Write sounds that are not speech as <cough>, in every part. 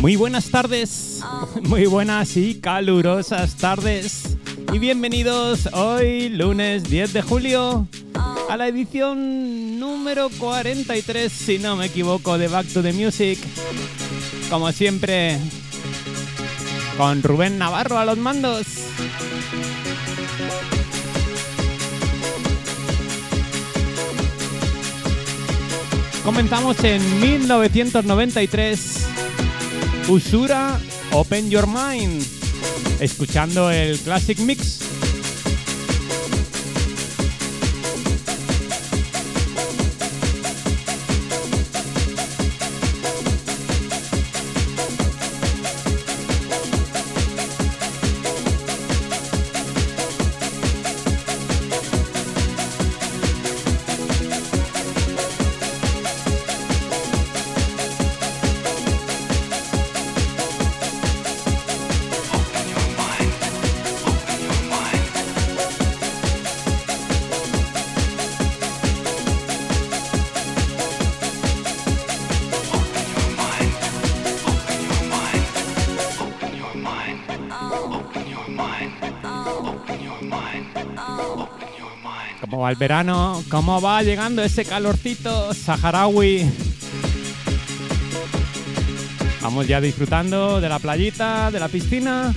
Muy buenas tardes, <laughs> muy buenas y calurosas tardes. Y bienvenidos hoy, lunes 10 de julio, a la edición número 43, si no me equivoco, de Back to the Music. Como siempre, con Rubén Navarro a los mandos. Comenzamos en 1993 Usura Open Your Mind, escuchando el Classic Mix al verano, cómo va llegando ese calorcito saharaui. Vamos ya disfrutando de la playita, de la piscina.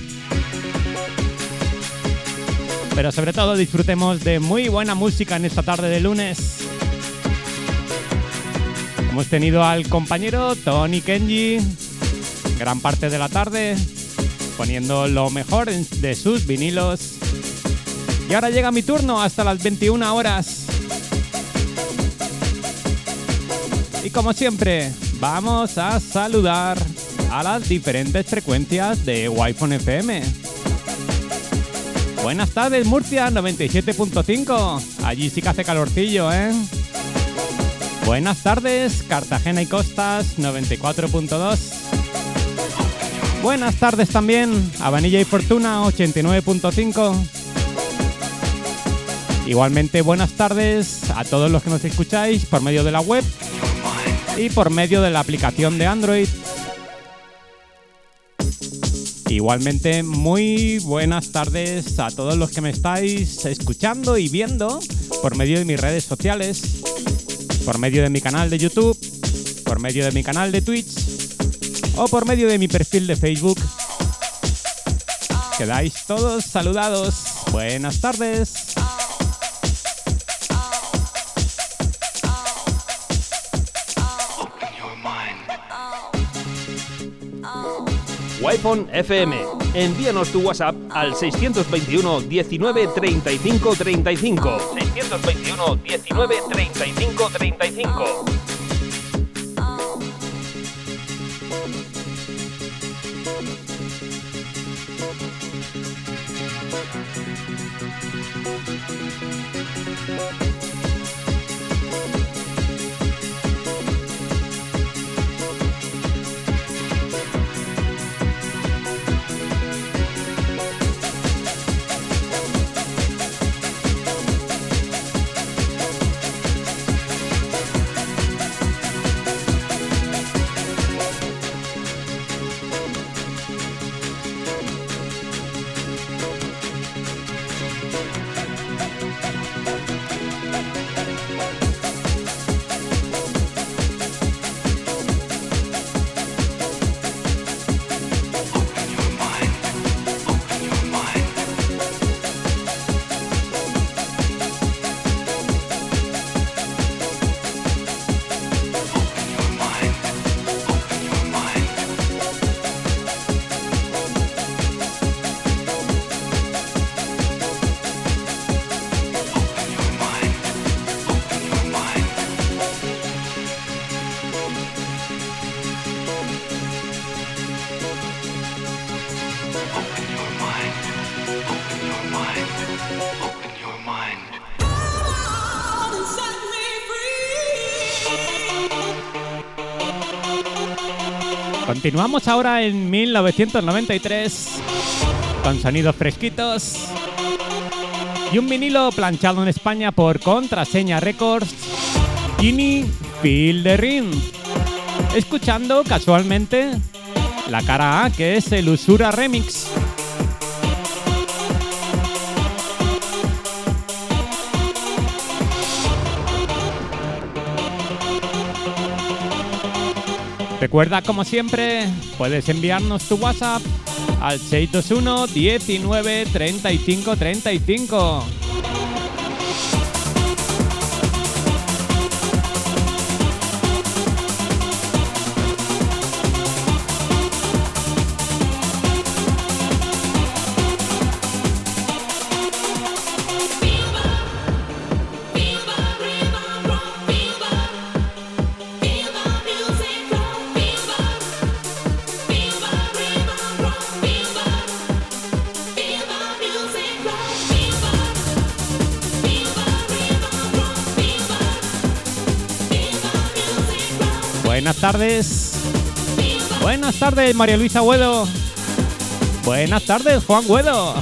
Pero sobre todo disfrutemos de muy buena música en esta tarde de lunes. Hemos tenido al compañero Tony Kenji gran parte de la tarde poniendo lo mejor de sus vinilos y ahora llega mi turno hasta las 21 horas. Y como siempre, vamos a saludar a las diferentes frecuencias de Wi-Fi FM. Buenas tardes, Murcia 97.5. Allí sí que hace calorcillo, ¿eh? Buenas tardes, Cartagena y Costas 94.2. Buenas tardes también, Avanilla y Fortuna 89.5. Igualmente buenas tardes a todos los que nos escucháis por medio de la web y por medio de la aplicación de Android. Igualmente muy buenas tardes a todos los que me estáis escuchando y viendo por medio de mis redes sociales, por medio de mi canal de YouTube, por medio de mi canal de Twitch o por medio de mi perfil de Facebook. Quedáis todos saludados. Buenas tardes. iPhone FM. Envíanos tu WhatsApp al 621 19 35 35. 621 19 35 35. Continuamos ahora en 1993 con sonidos fresquitos y un vinilo planchado en España por Contraseña Records, Ginny Feel the Ring. Escuchando casualmente la cara A que es el Usura Remix. Recuerda, como siempre, puedes enviarnos tu WhatsApp al 621 19 35 35. Buenas tardes, María Luisa Huedo. Buenas tardes, Juan Huedo.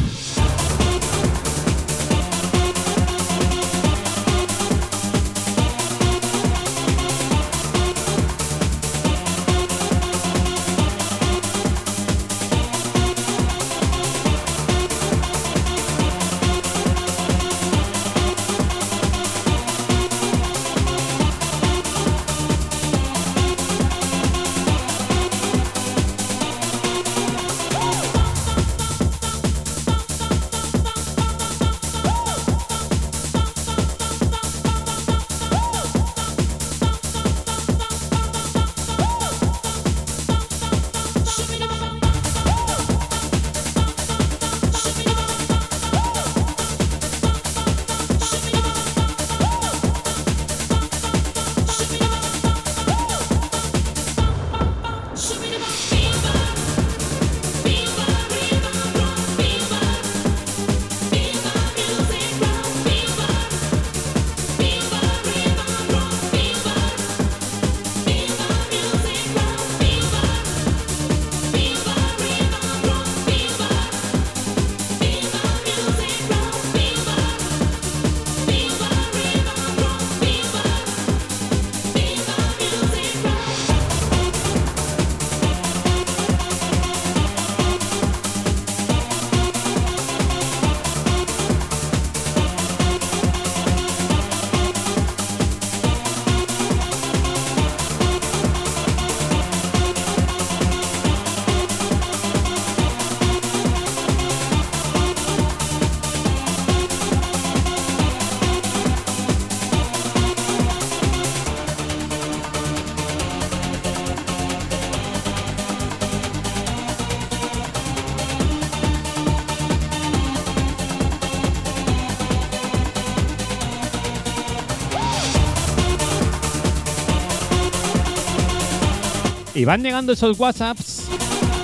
Van llegando esos WhatsApps,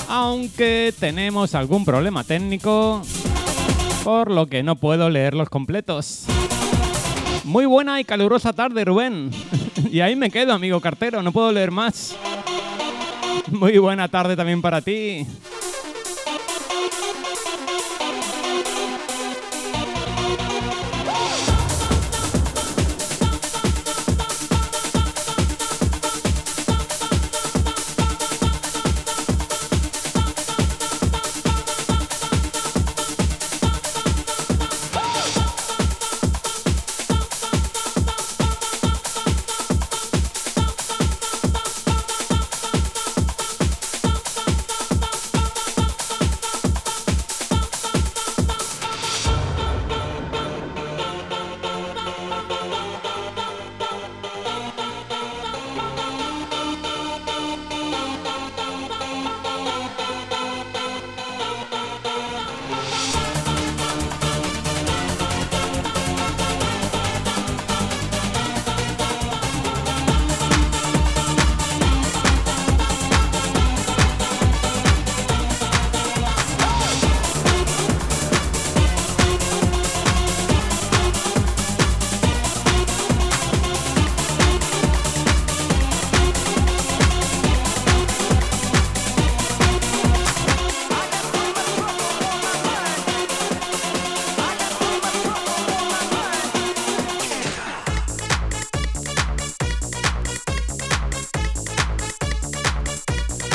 aunque tenemos algún problema técnico, por lo que no puedo leerlos completos. Muy buena y calurosa tarde, Rubén. <laughs> y ahí me quedo, amigo cartero, no puedo leer más. Muy buena tarde también para ti.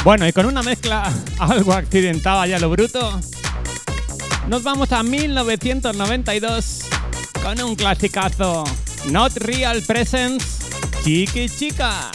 Bueno, y con una mezcla <laughs> algo accidentada ya lo bruto, nos vamos a 1992 con un clasicazo, Not Real Presence, Chiqui Chica.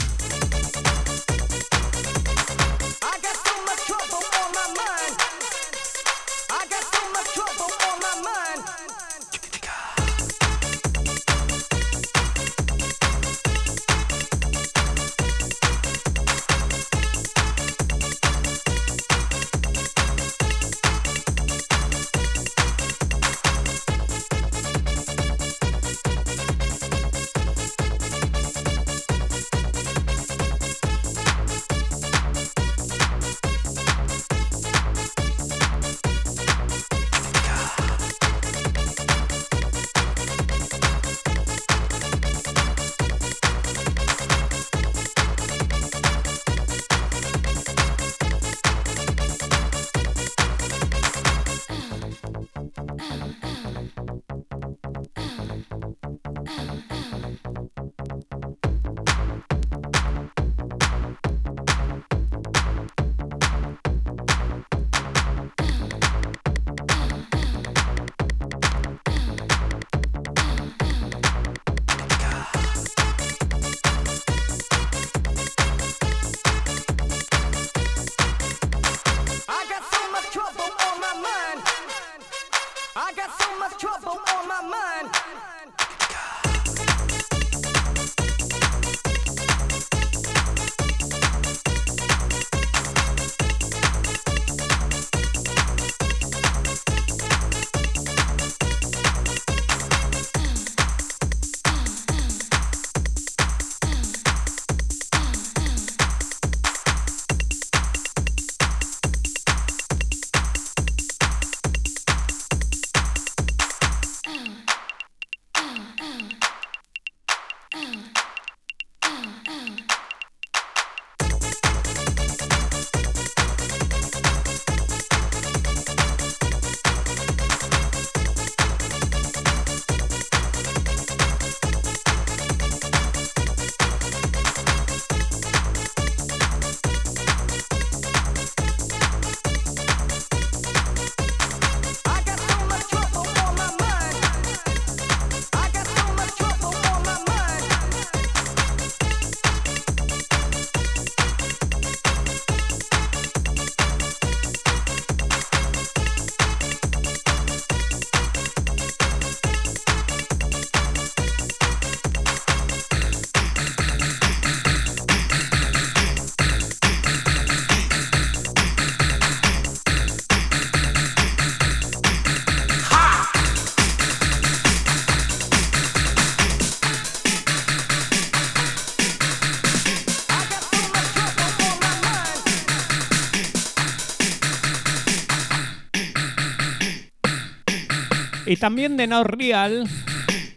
También de No Real,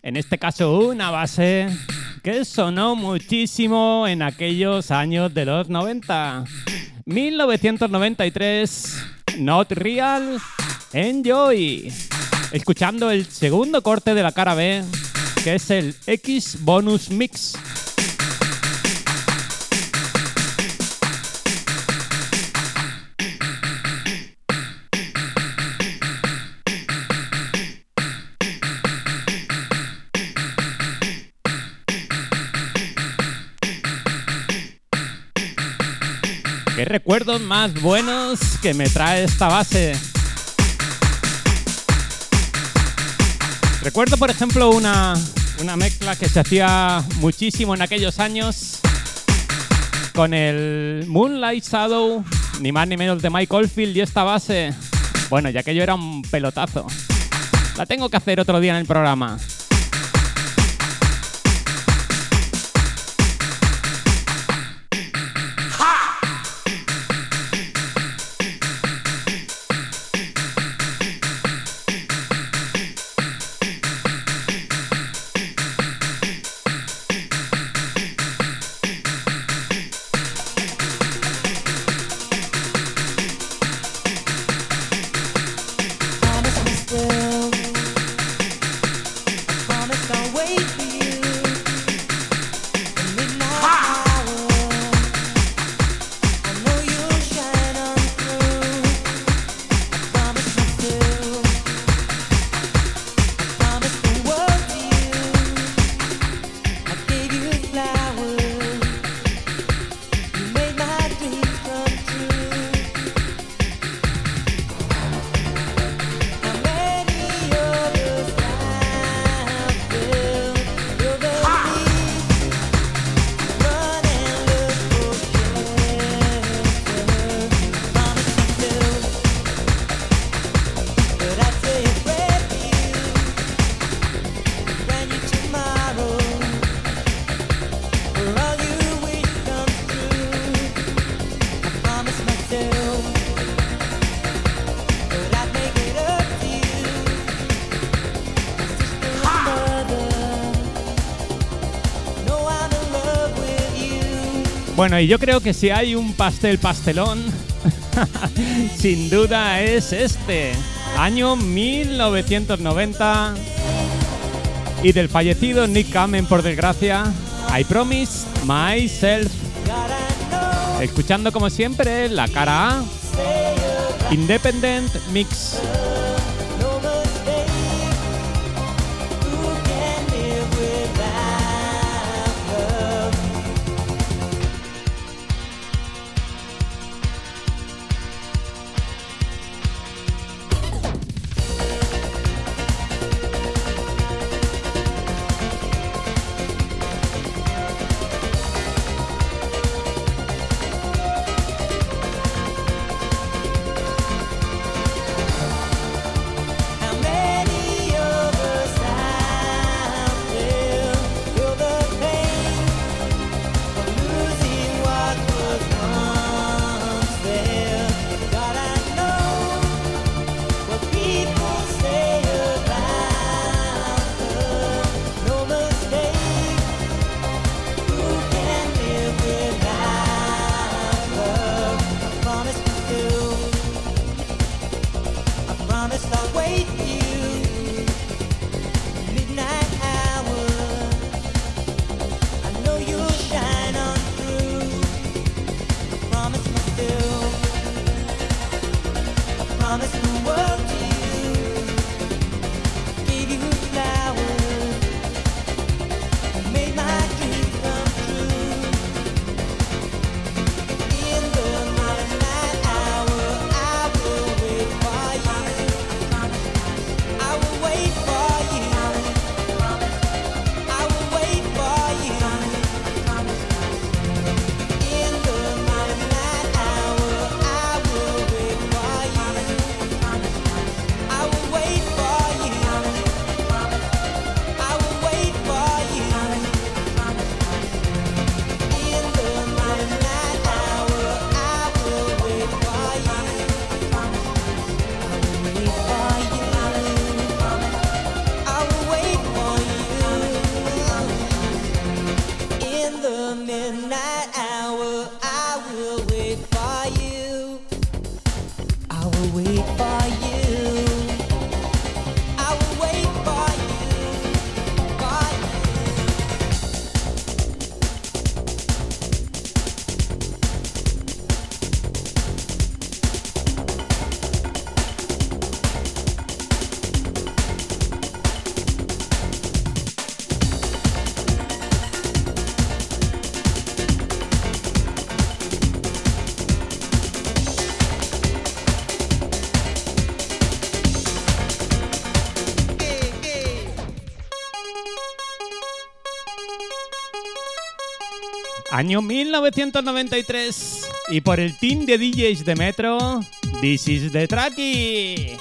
en este caso una base que sonó muchísimo en aquellos años de los 90. 1993, Not Real, Enjoy. Escuchando el segundo corte de la cara B, que es el X Bonus Mix. Recuerdos más buenos que me trae esta base? Recuerdo, por ejemplo, una, una mezcla que se hacía muchísimo en aquellos años con el Moonlight Shadow, ni más ni menos de Mike Oldfield y esta base. Bueno, ya que yo era un pelotazo. La tengo que hacer otro día en el programa. Bueno, y yo creo que si hay un pastel pastelón, <laughs> sin duda es este, año 1990, y del fallecido Nick Kamen, por desgracia, I Promise Myself. Escuchando como siempre la cara A, Independent Mix. Año 1993. Y por el team de DJs de Metro, This is the Tracky.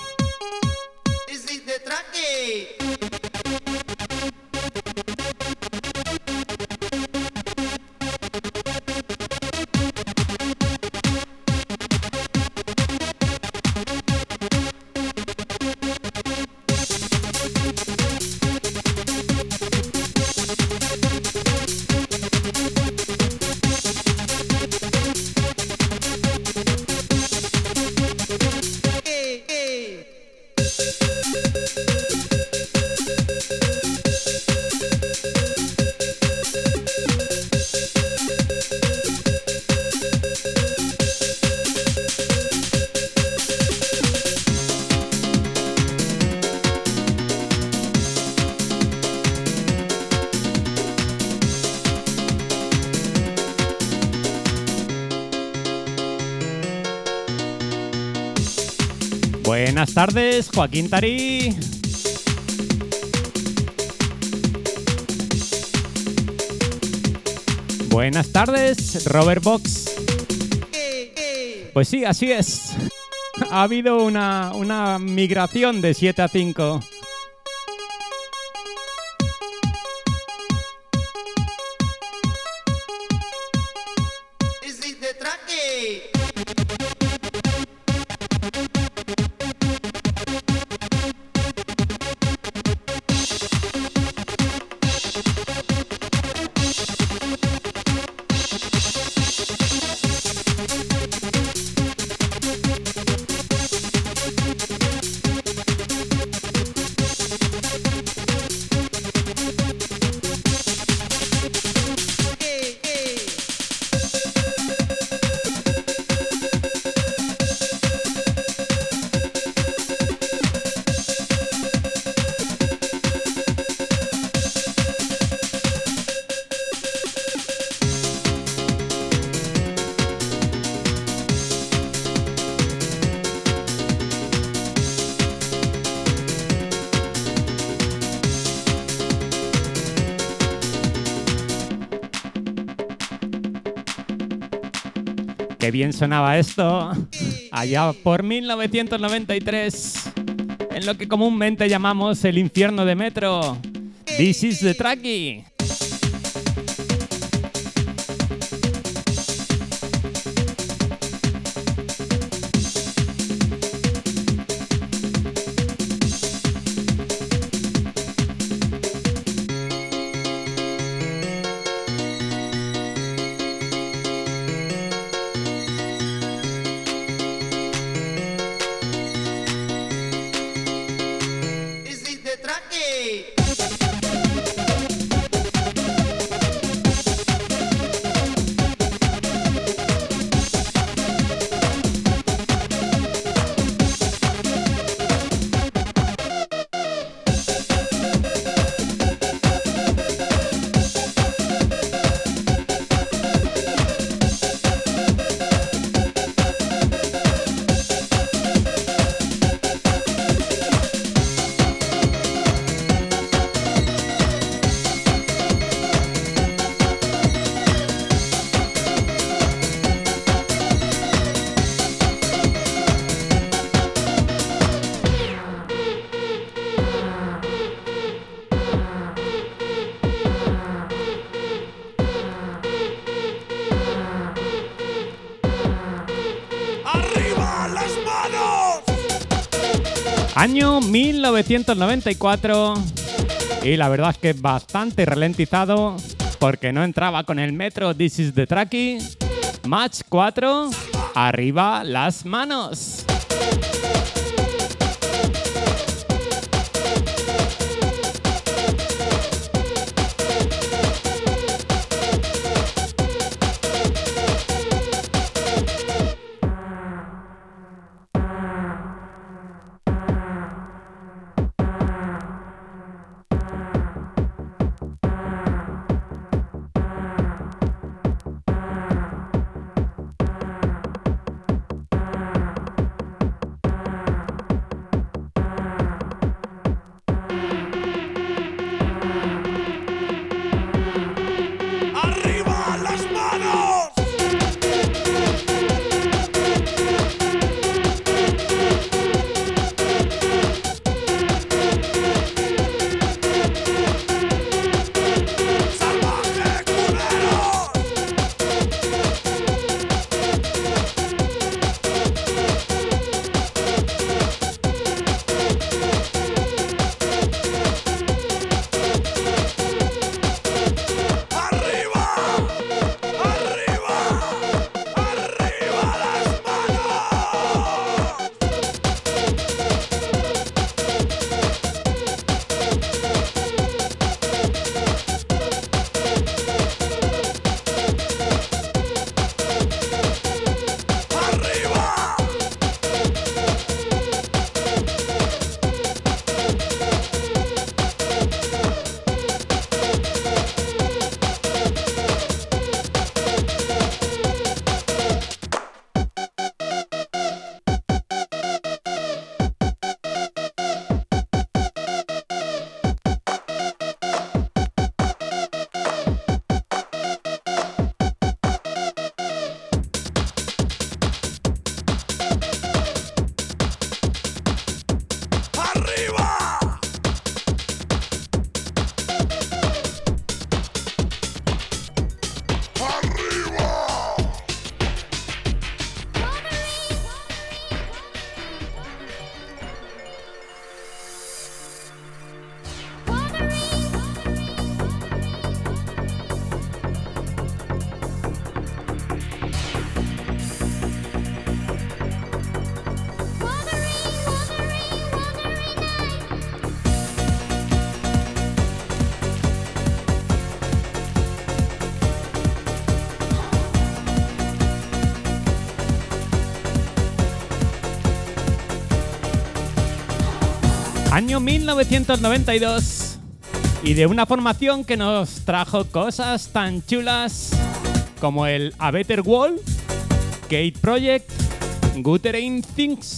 Buenas tardes, Joaquín Tarí. Buenas tardes, Robert Box. Pues sí, así es. Ha habido una, una migración de 7 a 5. Bien sonaba esto allá por 1993, en lo que comúnmente llamamos el infierno de Metro. This is the Tracky. Año 1994 y la verdad es que bastante ralentizado porque no entraba con el metro This is the Tracky. Match 4, arriba las manos. Año 1992 y de una formación que nos trajo cosas tan chulas como el A Better Wall, Gate Project, Guttering Things.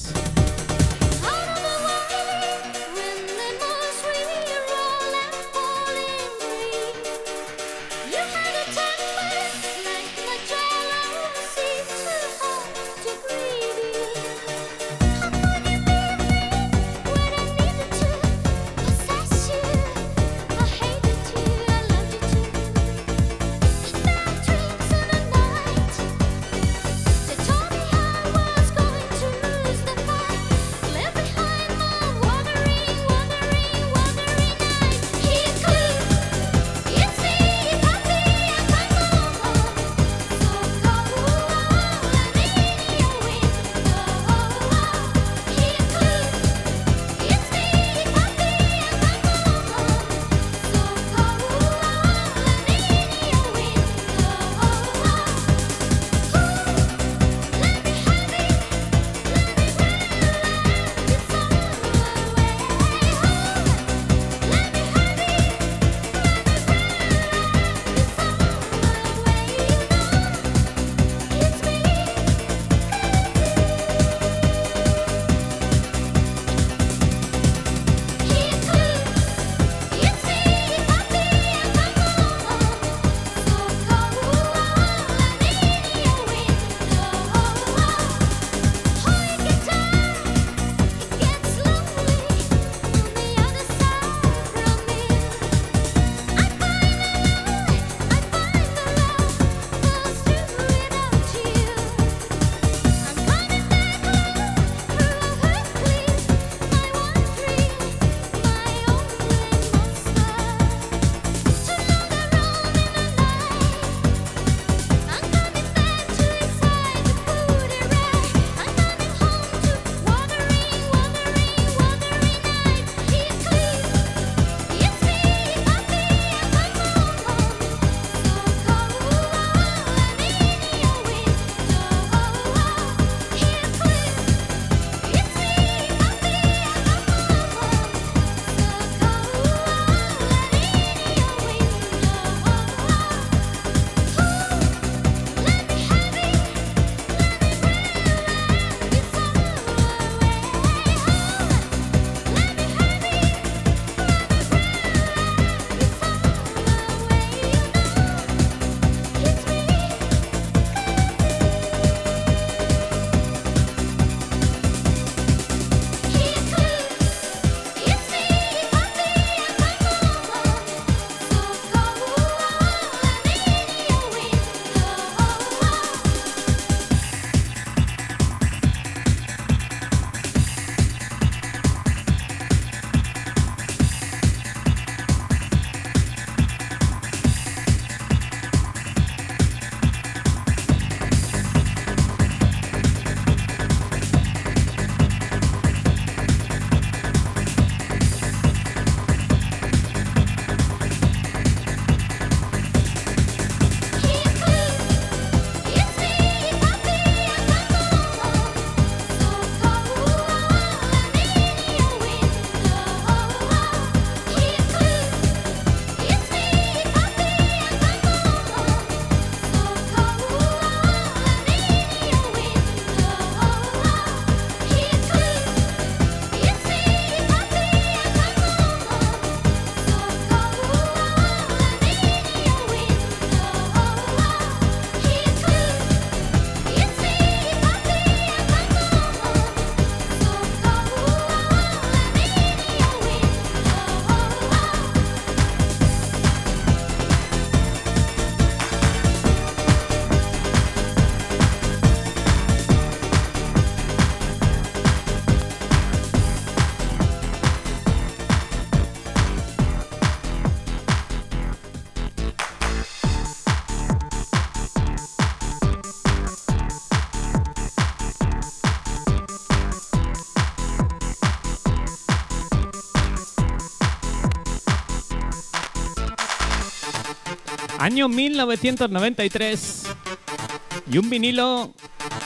Año 1993. Y un vinilo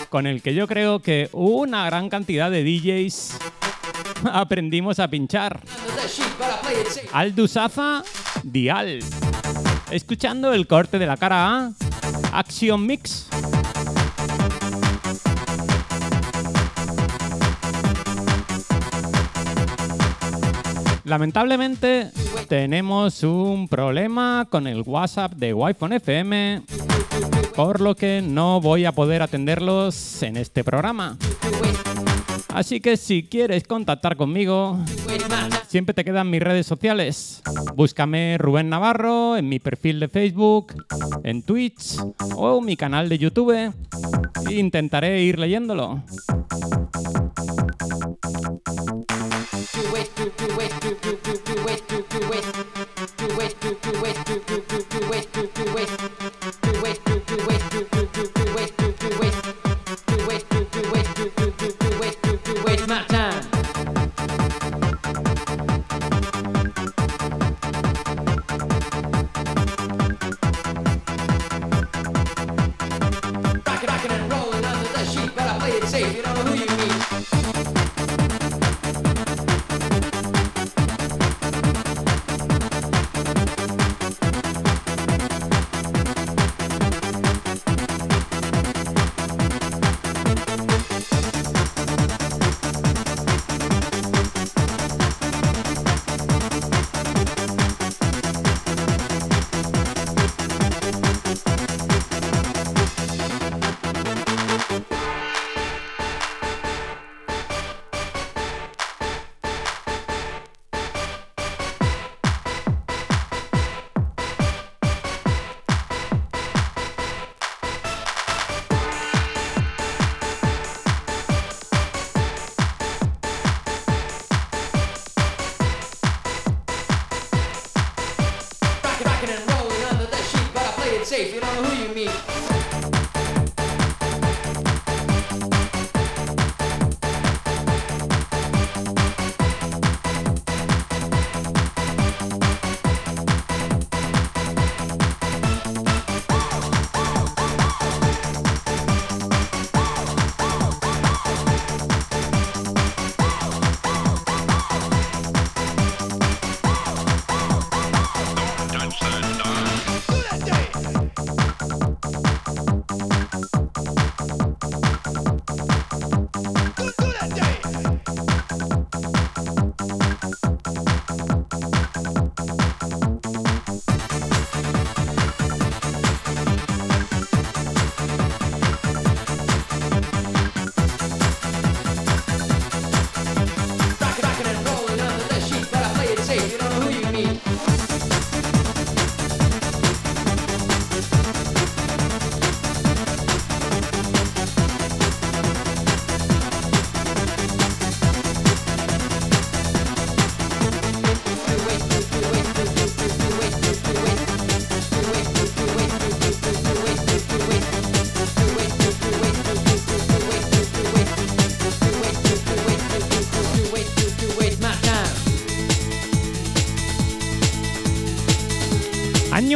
con el que yo creo que una gran cantidad de DJs aprendimos a pinchar. Aldusafa Dial. Escuchando el corte de la cara A, Action Mix. Lamentablemente tenemos un problema con el WhatsApp de Wi-Fi FM, por lo que no voy a poder atenderlos en este programa. Así que si quieres contactar conmigo, siempre te quedan mis redes sociales. Búscame Rubén Navarro en mi perfil de Facebook, en Twitch o mi canal de YouTube. Intentaré ir leyéndolo. waste, to waste, to waste, to waste, to waste, to waste.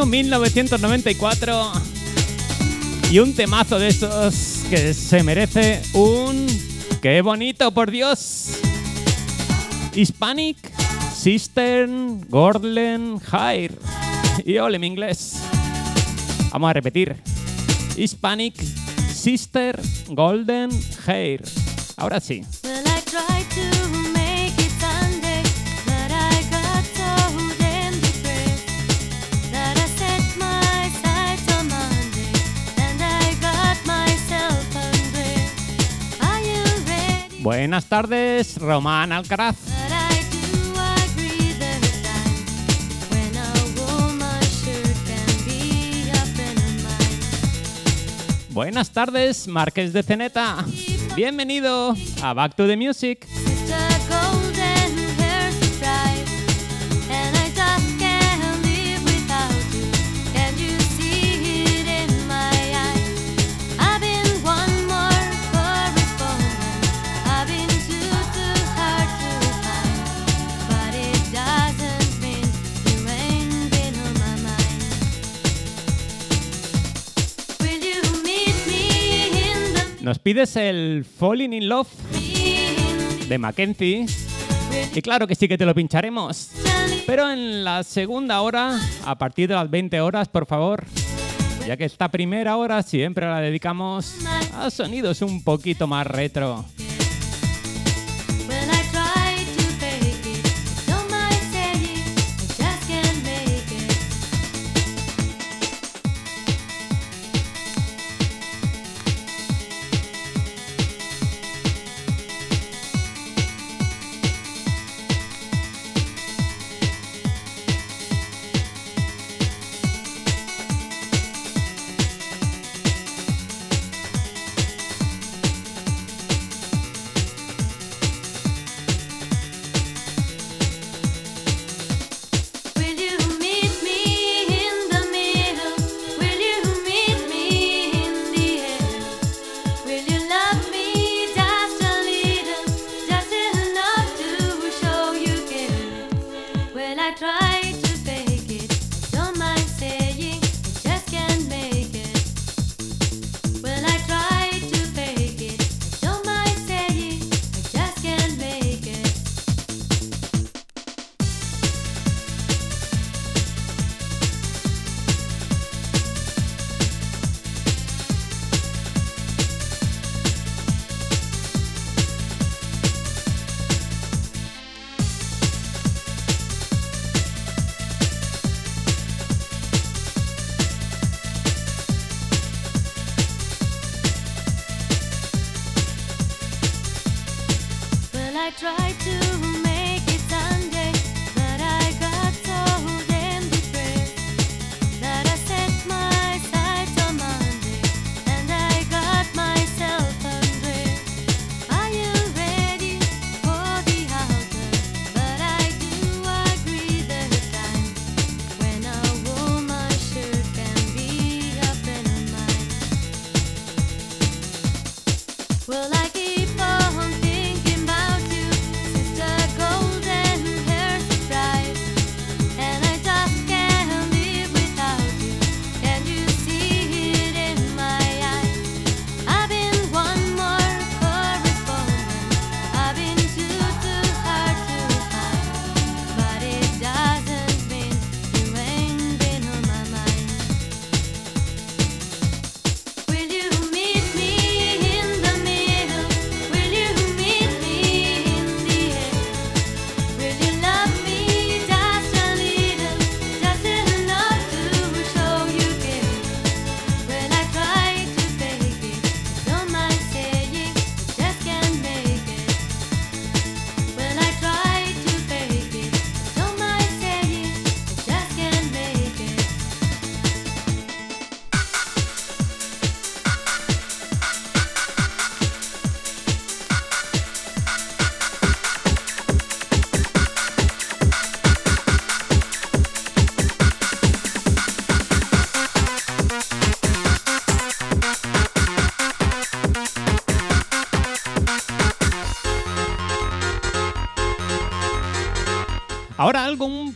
Año 1994 y un temazo de esos que se merece un... ¡Qué bonito, por Dios! Hispanic Sister Gordon Hair. Y ole mi inglés. Vamos a repetir. Hispanic Sister Golden Hair. Ahora sí. Buenas tardes, Román Alcaraz. Buenas tardes, Marques de Ceneta. Bienvenido a Back to the Music. Nos pides el Falling in Love de Mackenzie. Y claro que sí que te lo pincharemos. Pero en la segunda hora, a partir de las 20 horas, por favor. Ya que esta primera hora siempre la dedicamos a sonidos un poquito más retro.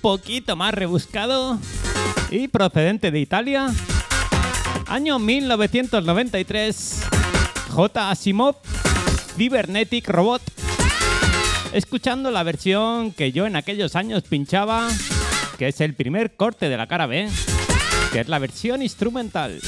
Poquito más rebuscado y procedente de Italia. Año 1993. J. Asimov, Cybernetic Robot. Escuchando la versión que yo en aquellos años pinchaba, que es el primer corte de la cara B, que es la versión instrumental.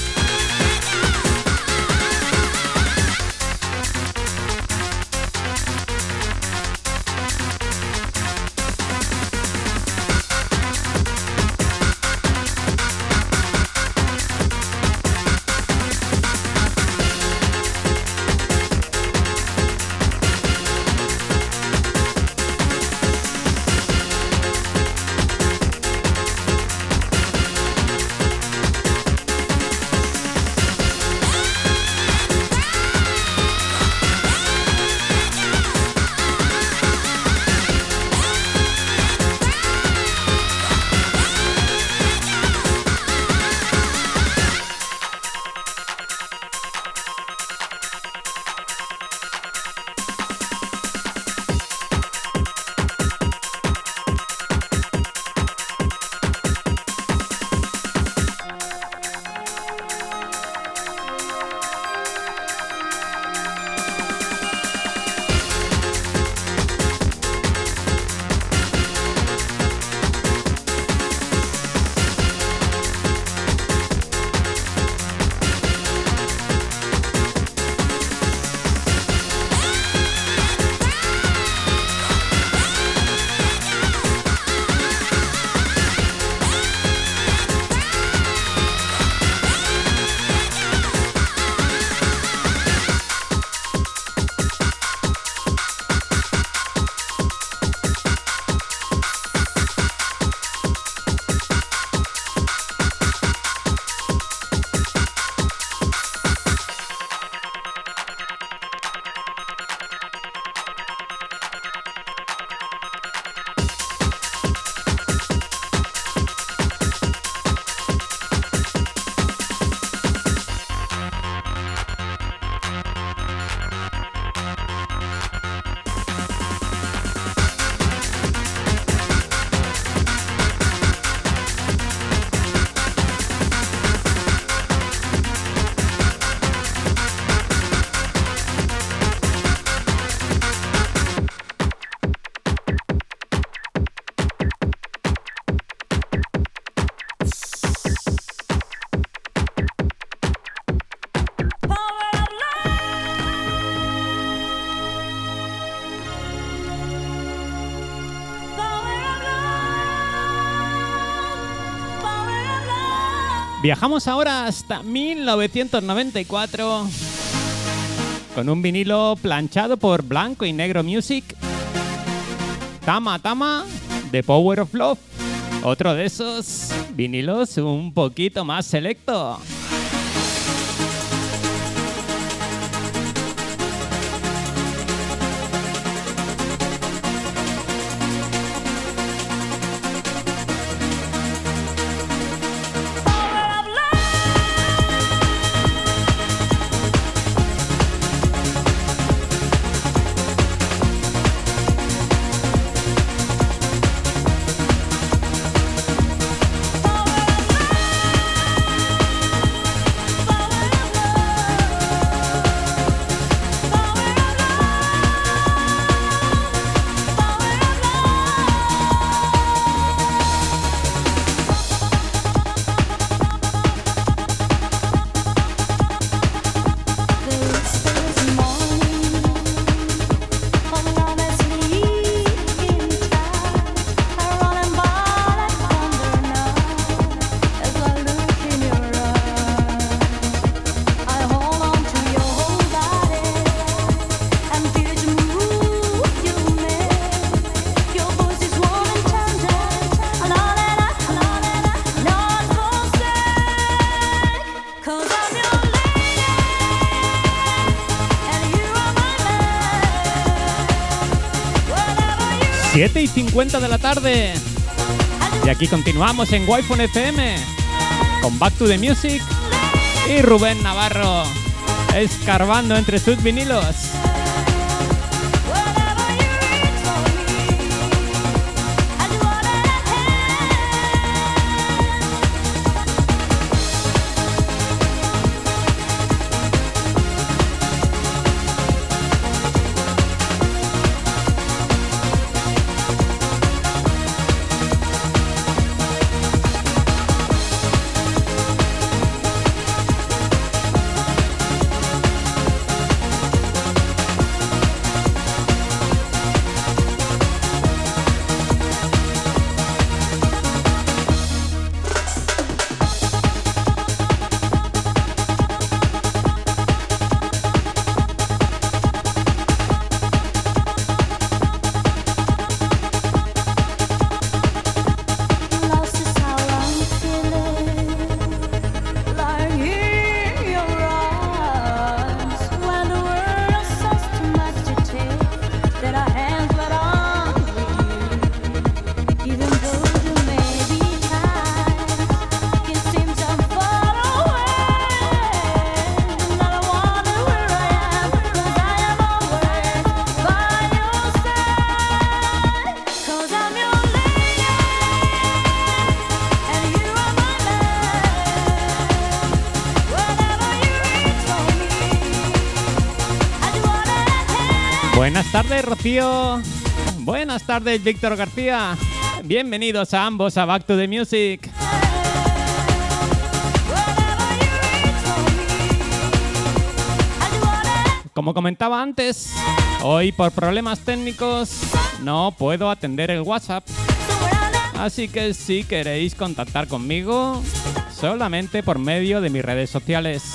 Viajamos ahora hasta 1994 con un vinilo planchado por Blanco y Negro Music. Tama Tama de Power of Love. Otro de esos vinilos un poquito más selecto. 7 y 50 de la tarde. Y aquí continuamos en Wi-Fi FM con Back to the Music y Rubén Navarro escarbando entre sus vinilos. Buenas tardes, Víctor García. Bienvenidos a ambos a Back to the Music. Como comentaba antes, hoy por problemas técnicos no puedo atender el WhatsApp. Así que si queréis contactar conmigo, solamente por medio de mis redes sociales.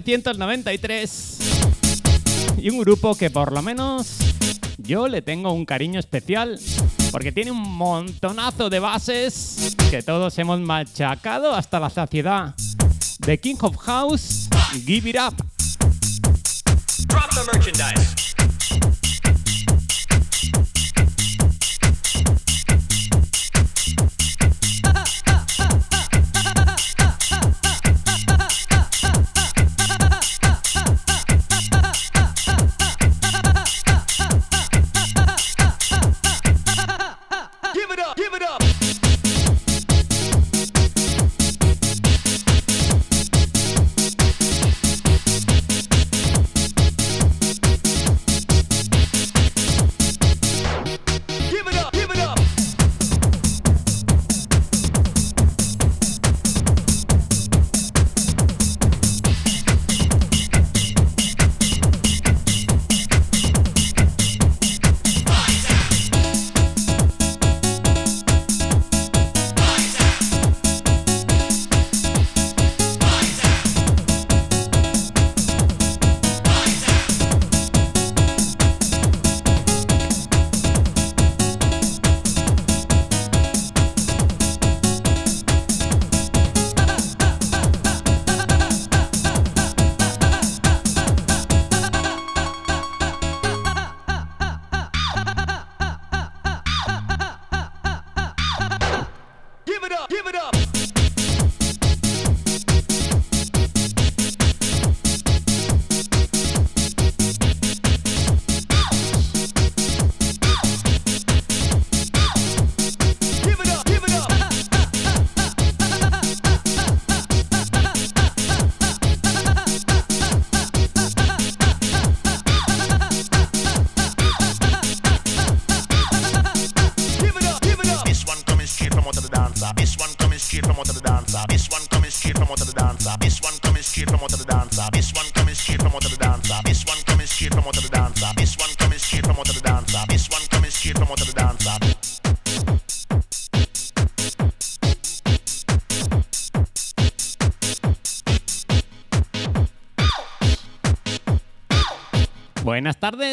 1993. Y un grupo que por lo menos yo le tengo un cariño especial. Porque tiene un montonazo de bases que todos hemos machacado hasta la saciedad. The King of House, Give It Up. Drop the merchandise.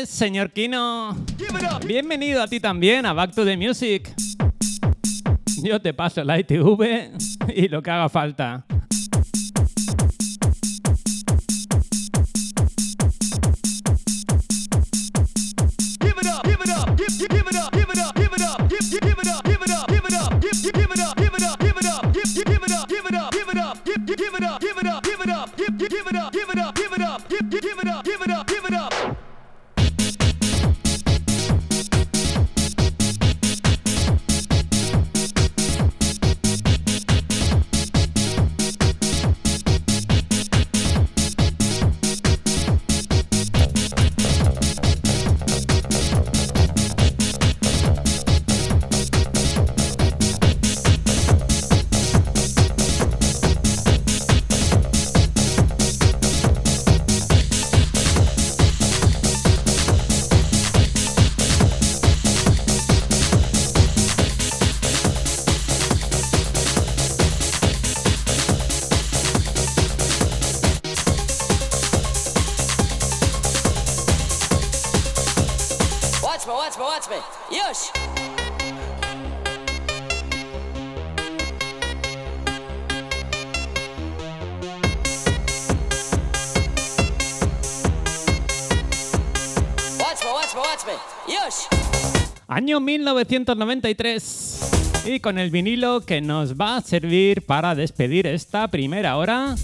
señor Kino. Bienvenido a ti también a Back to the Music. Yo te paso la ITV y lo que haga falta. año 1993. Y con el vinilo que nos va a servir para despedir esta primera hora,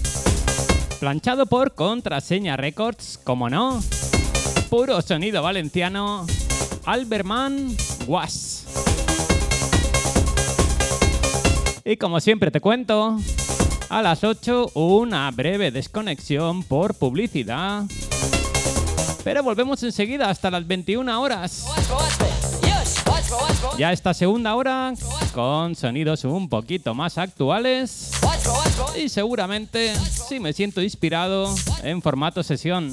planchado por Contraseña Records, como no, puro sonido valenciano, Alberman Was. Y como siempre te cuento, a las 8 una breve desconexión por publicidad. Pero volvemos enseguida hasta las 21 horas. Ya esta segunda hora con sonidos un poquito más actuales y seguramente si me siento inspirado en formato sesión.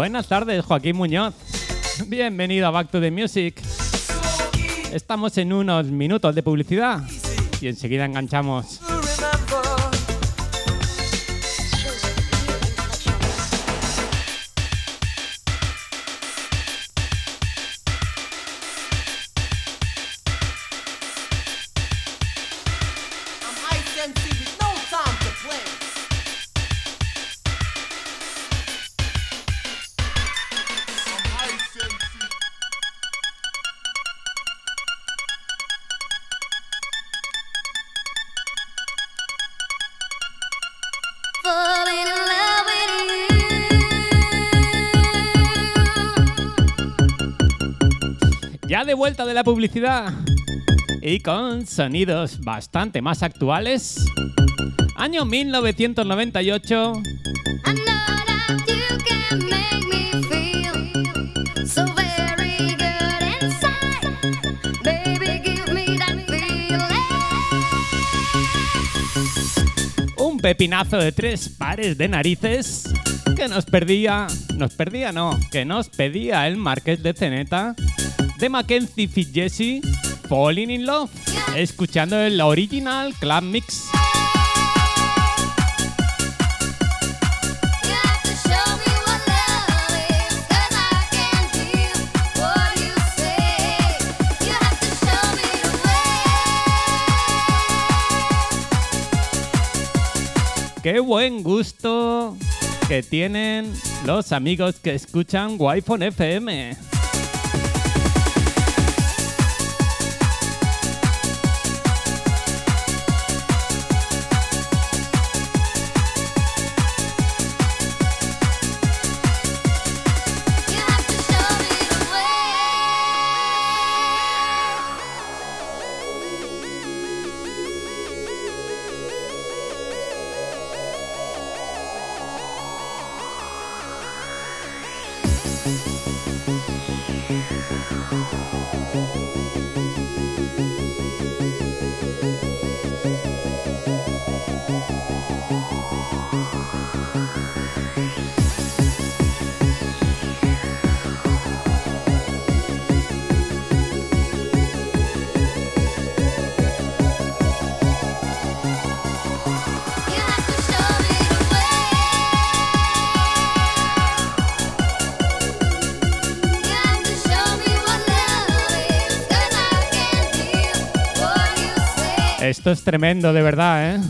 Buenas tardes, Joaquín Muñoz. Bienvenido a Back to the Music. Estamos en unos minutos de publicidad y enseguida enganchamos. de vuelta de la publicidad y con sonidos bastante más actuales. Año 1998. Un pepinazo de tres pares de narices que nos perdía, nos perdía no, que nos pedía el Marqués de Ceneta de Mackenzie Fitzjesse, Falling in Love, escuchando el original Club Mix. Qué buen gusto que tienen los amigos que escuchan Wi-Fi FM. Es tremendo, de verdad, ¿eh?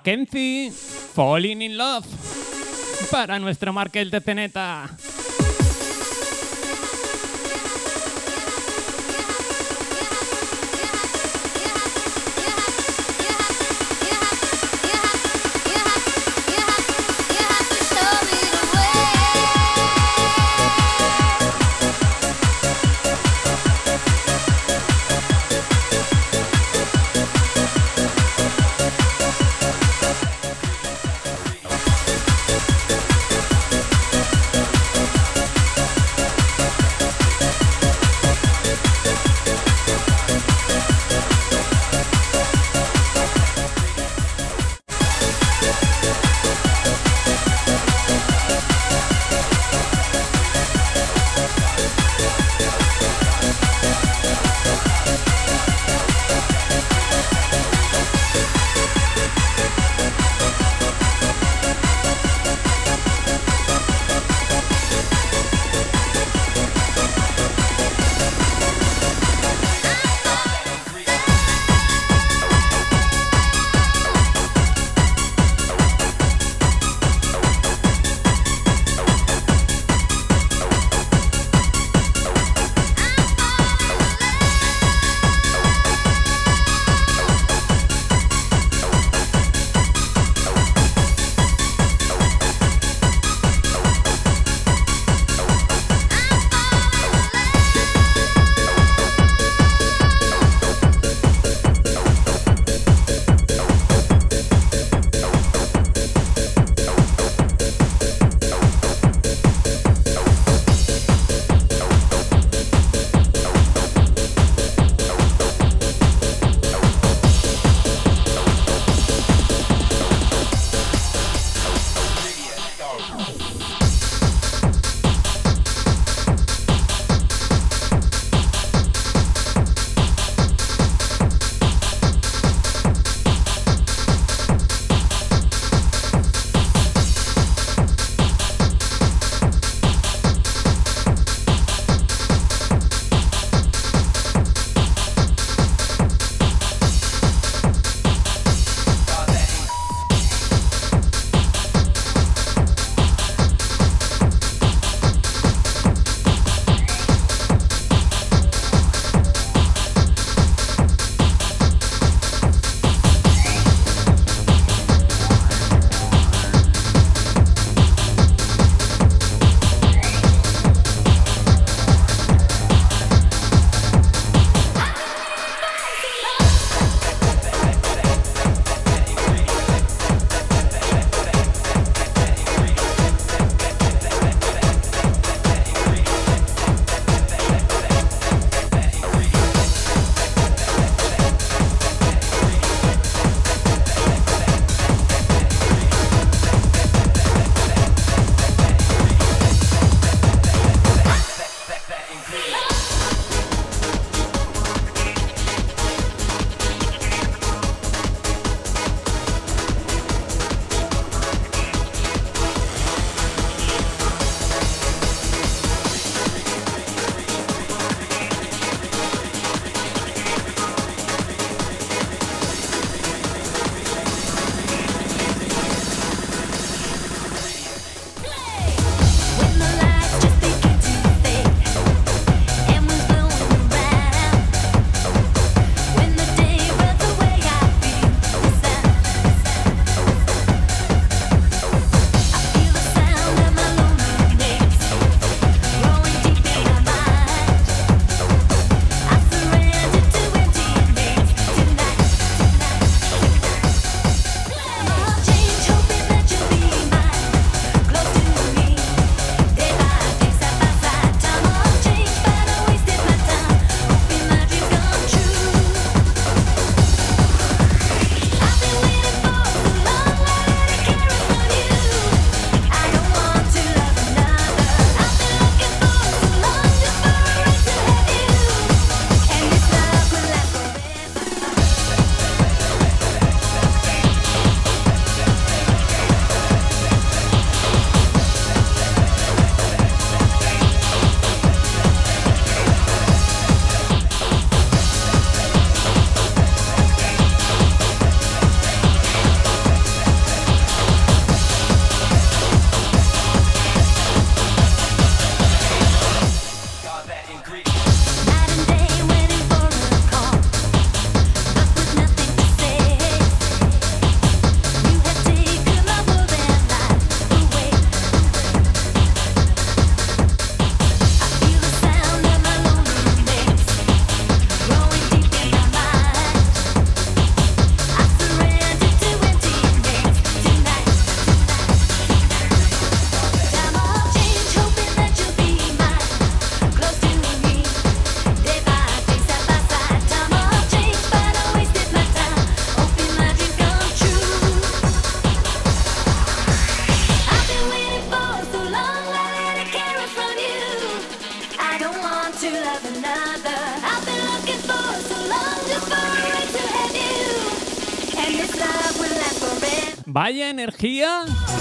Mackenzie, Falling in Love, para nuestro Markel de Ceneta.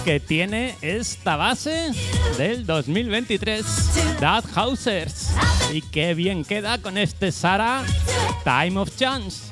que tiene esta base del 2023, Dad Housers. Y qué bien queda con este Sara Time of Chance.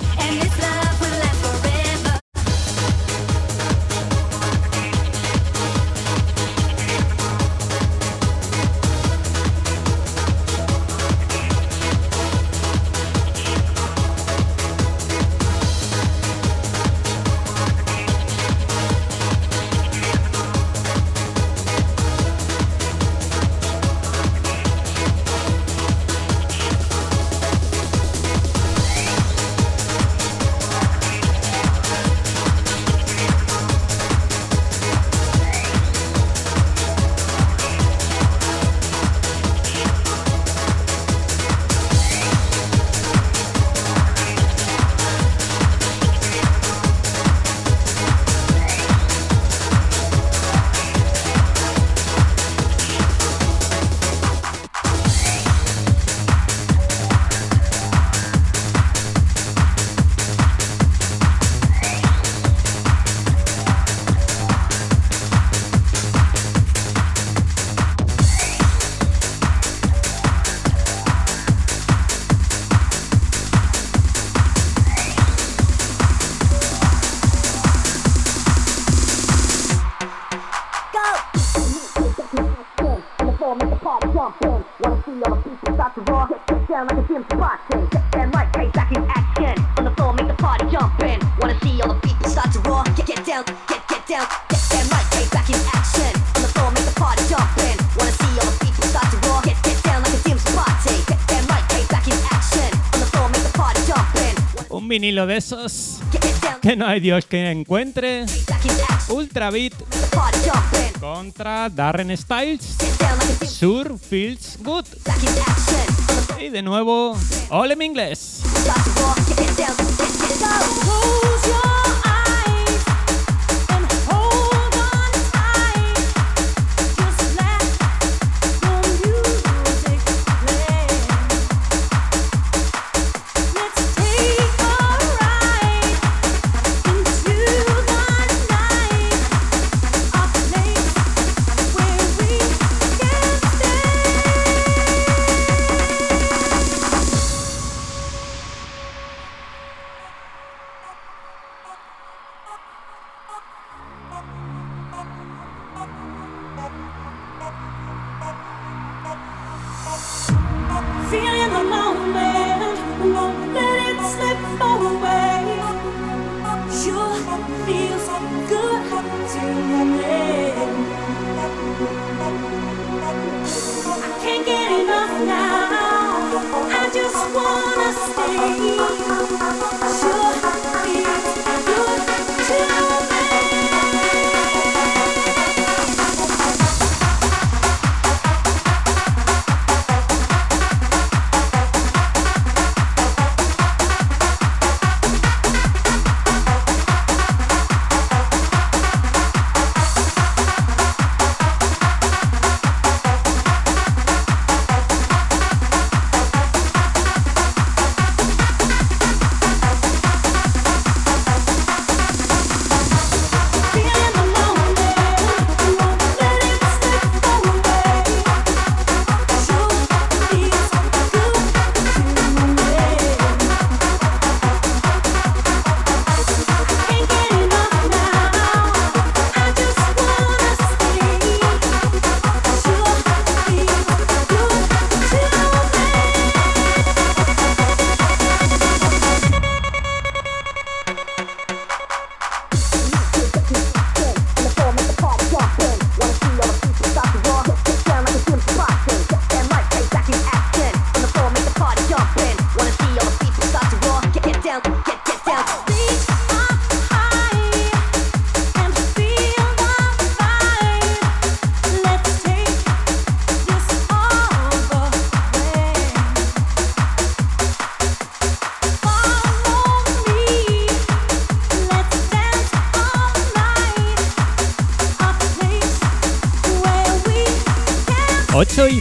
de esos que no hay Dios que encuentre. Ultra Beat contra Darren Styles. Sur Feels Good. Y de nuevo, All inglés.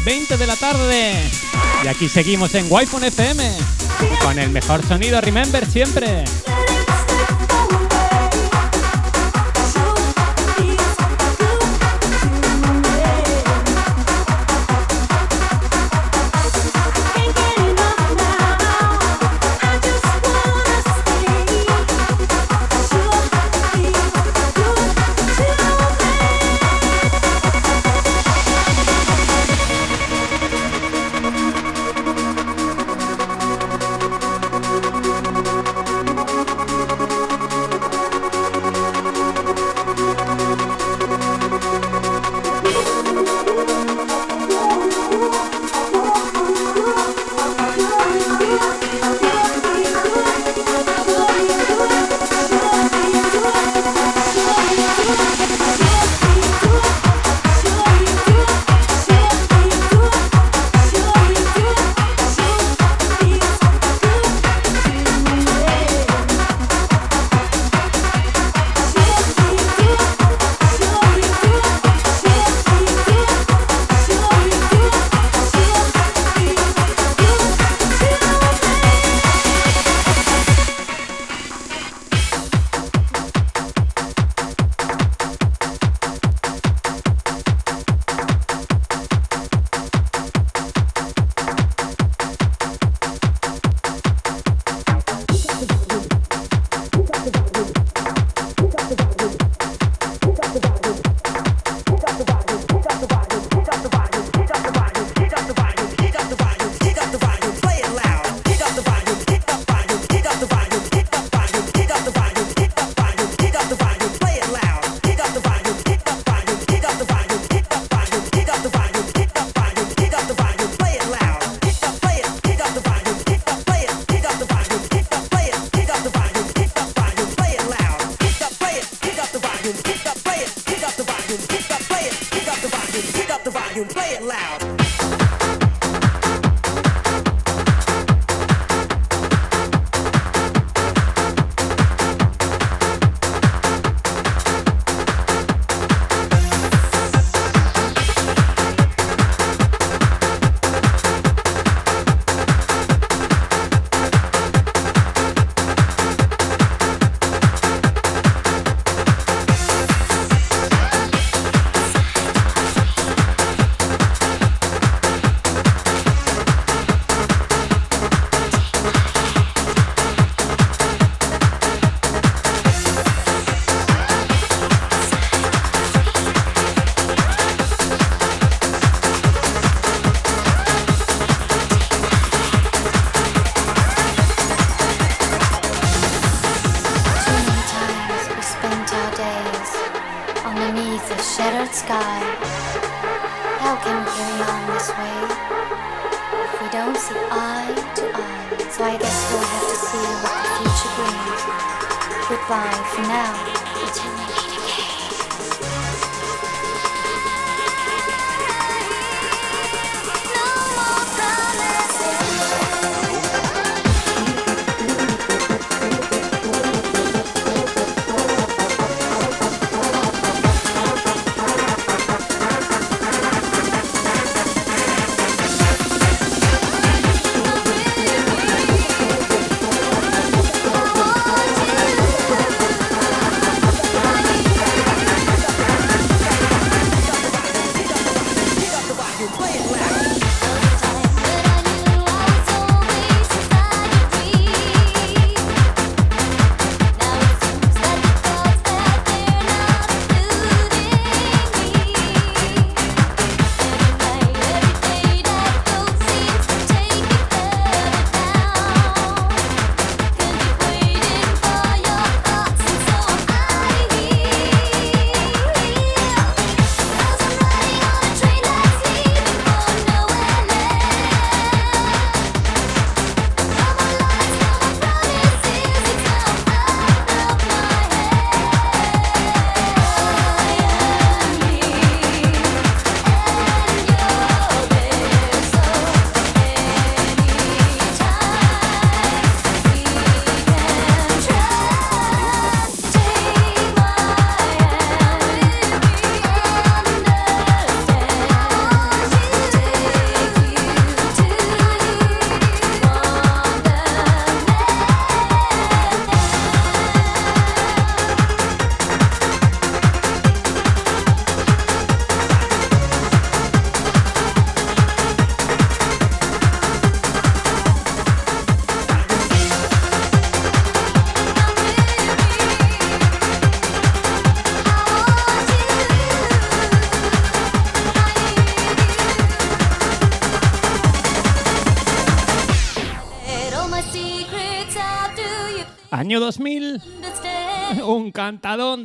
20 de la tarde. Y aquí seguimos en Wi-Fi FM con el mejor sonido, remember siempre.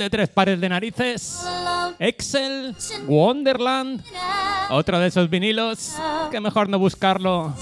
de tres pares de narices, Excel, Wonderland, otro de esos vinilos, que mejor no buscarlo.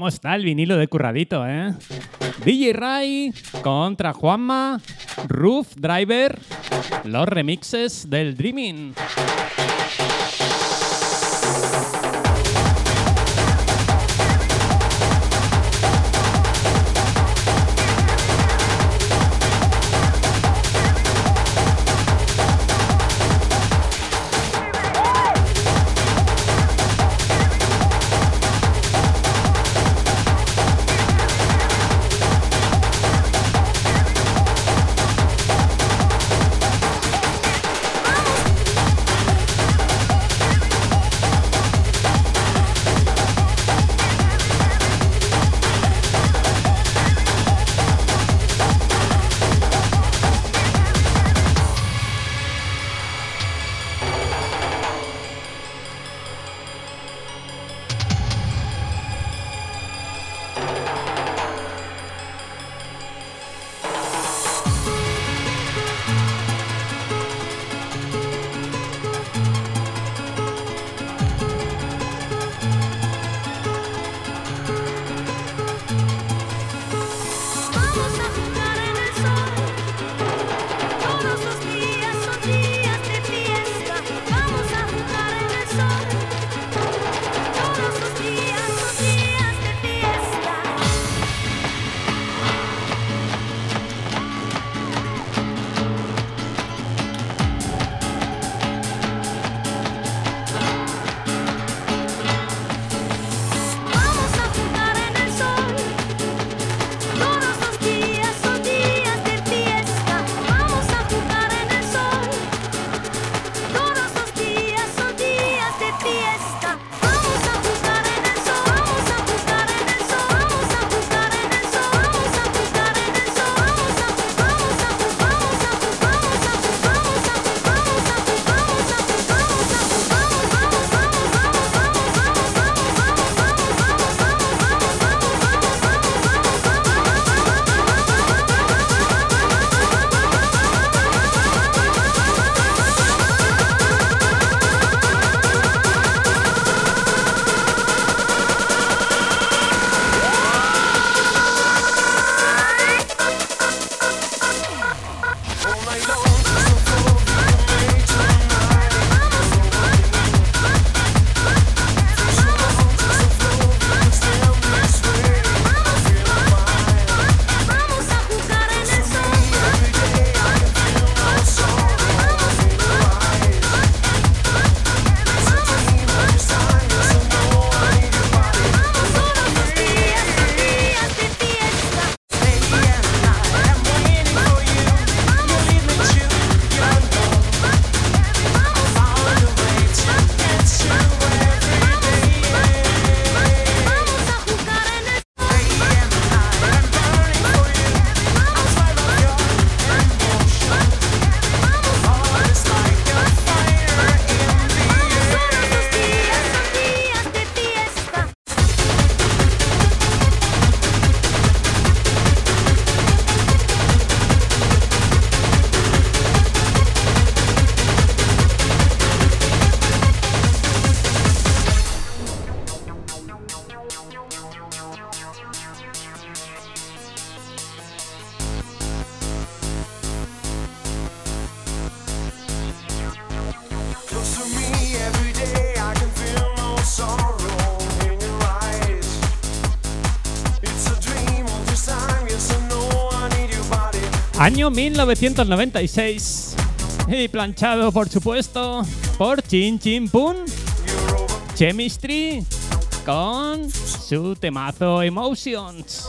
¿Cómo está el vinilo de curradito, eh? DJ Ray contra Juanma, Roof Driver, los remixes del Dreaming. Año 1996. Y planchado, por supuesto, por Chin Chin Pun. Chemistry con su temazo Emotions.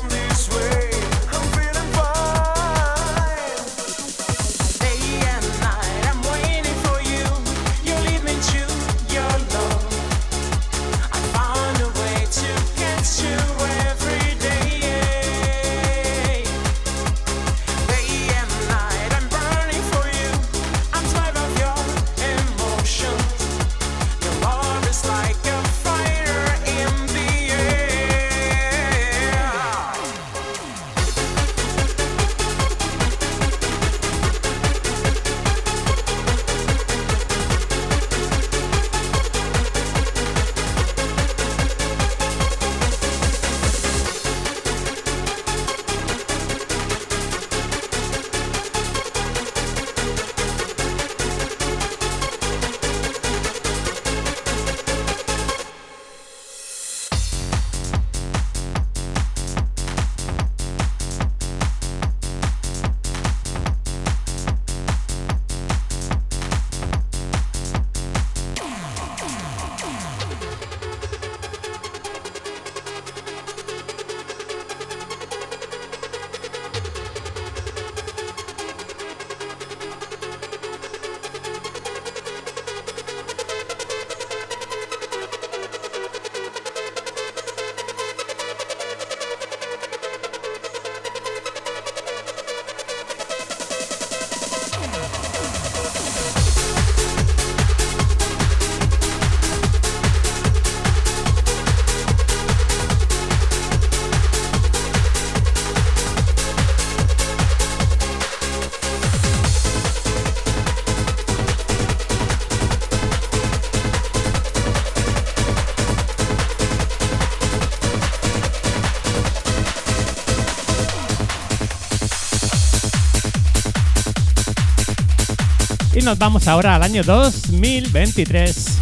nos vamos ahora al año 2023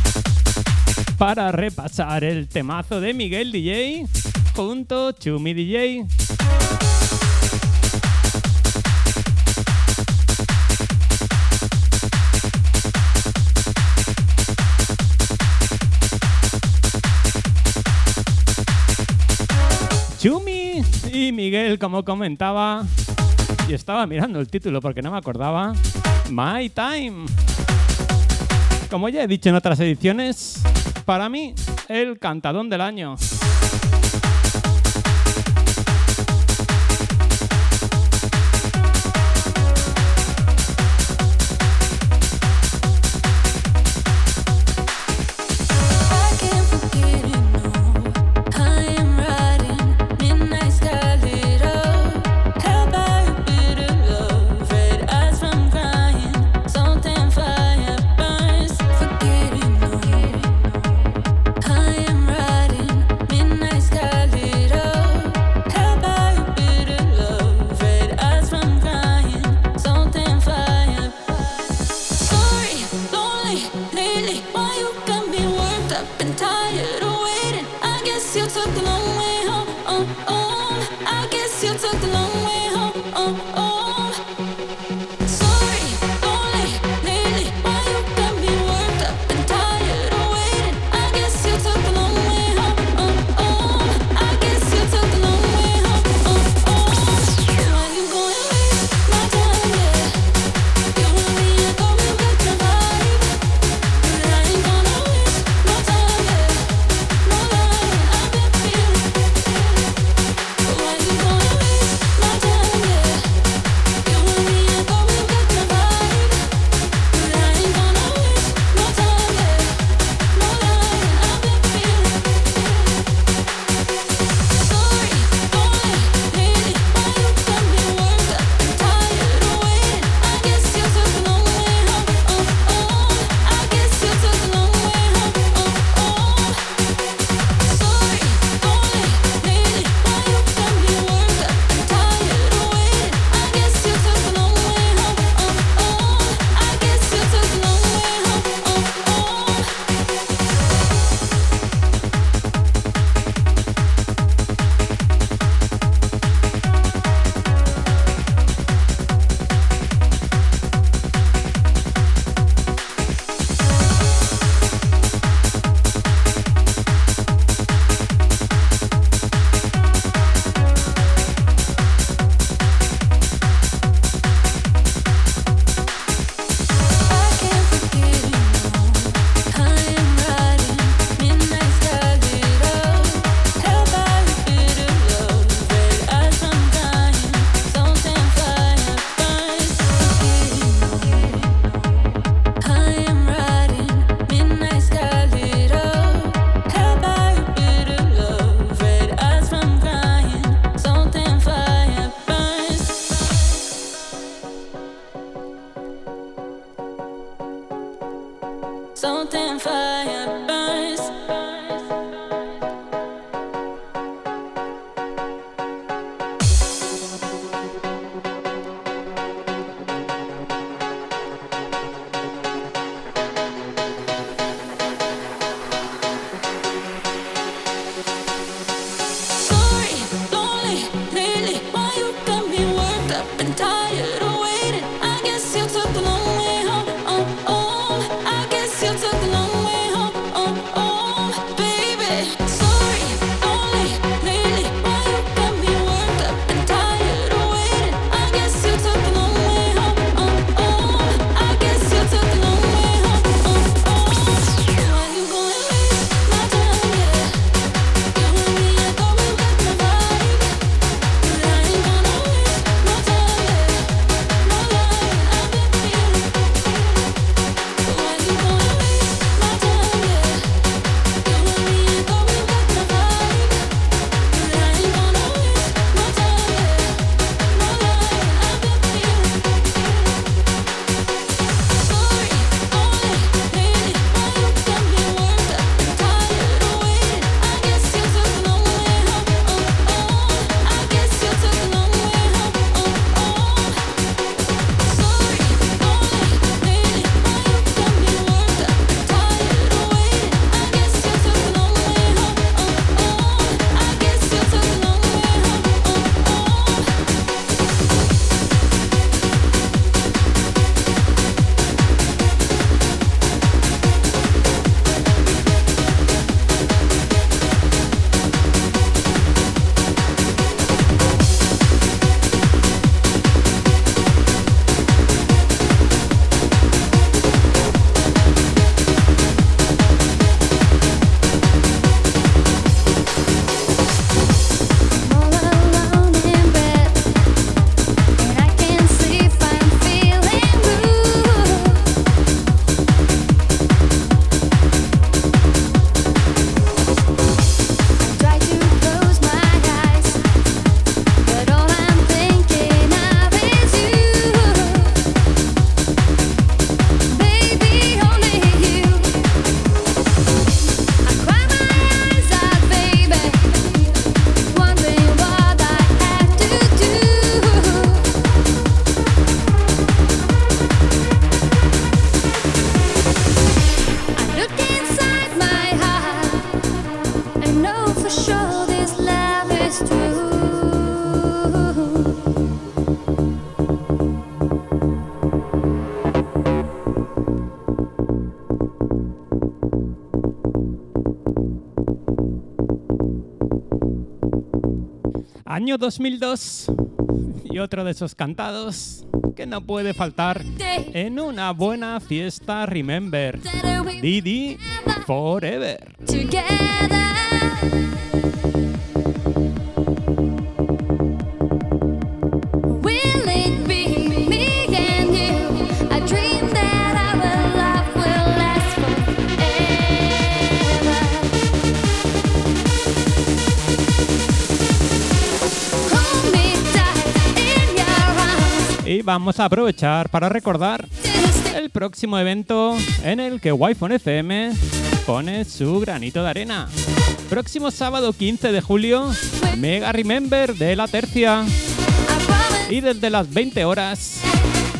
para repasar el temazo de Miguel DJ junto Chumi DJ. Chumi y Miguel, como comentaba, y estaba mirando el título porque no me acordaba. My Time. Como ya he dicho en otras ediciones, para mí el cantadón del año. año 2002 y otro de esos cantados que no puede faltar en una buena fiesta Remember. Didi Forever. vamos a aprovechar para recordar el próximo evento en el que wi FM pone su granito de arena. Próximo sábado 15 de julio, Mega Remember de la Tercia. Y desde las 20 horas